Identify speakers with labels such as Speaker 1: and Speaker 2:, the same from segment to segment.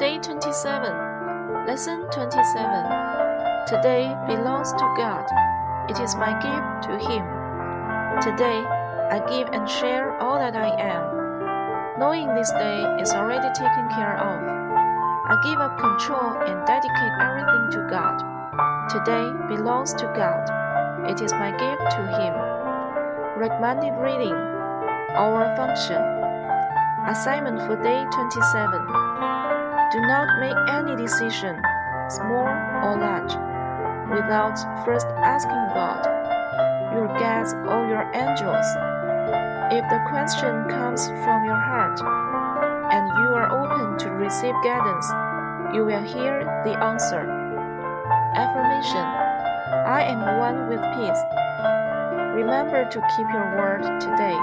Speaker 1: 27. Lesson 27. Today belongs to God. It is my gift to Him. Today, I give and share all that I am. Knowing this day is already taken care of, I give up control and dedicate everything to God. Today belongs to God. It is my gift to Him. Recommended reading Our function. Assignment for day 27. Do not make any decision, small or large, without first asking God, your guides, or your angels. If the question comes from your heart and you are open to receive guidance, you will hear the answer. Affirmation I am one with peace. Remember to keep your word today.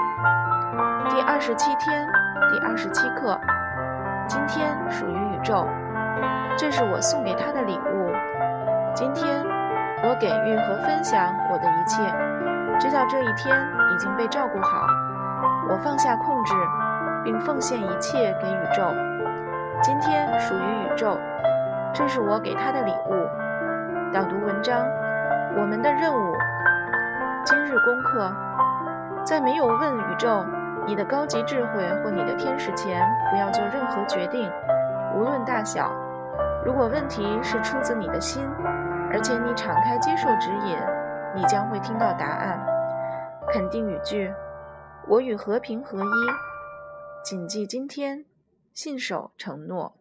Speaker 1: 第二十七天，第二十七课， 今天属于宇宙，这是我送给他的礼物。今天，我给予和分享我的一切，知道这一天已经被照顾好。我放下控制，并奉献一切给宇宙。今天属于宇宙，这是我给他的礼物。导读文章，我们的任务。今日功课，在没有问宇宙、你的高级智慧或你的天使前，不要做任何决定，无论大小。如果问题是出自你的心，而且你敞开接受指引，你将会听到答案。肯定语句：我与和平合一。谨记今天，信守承诺。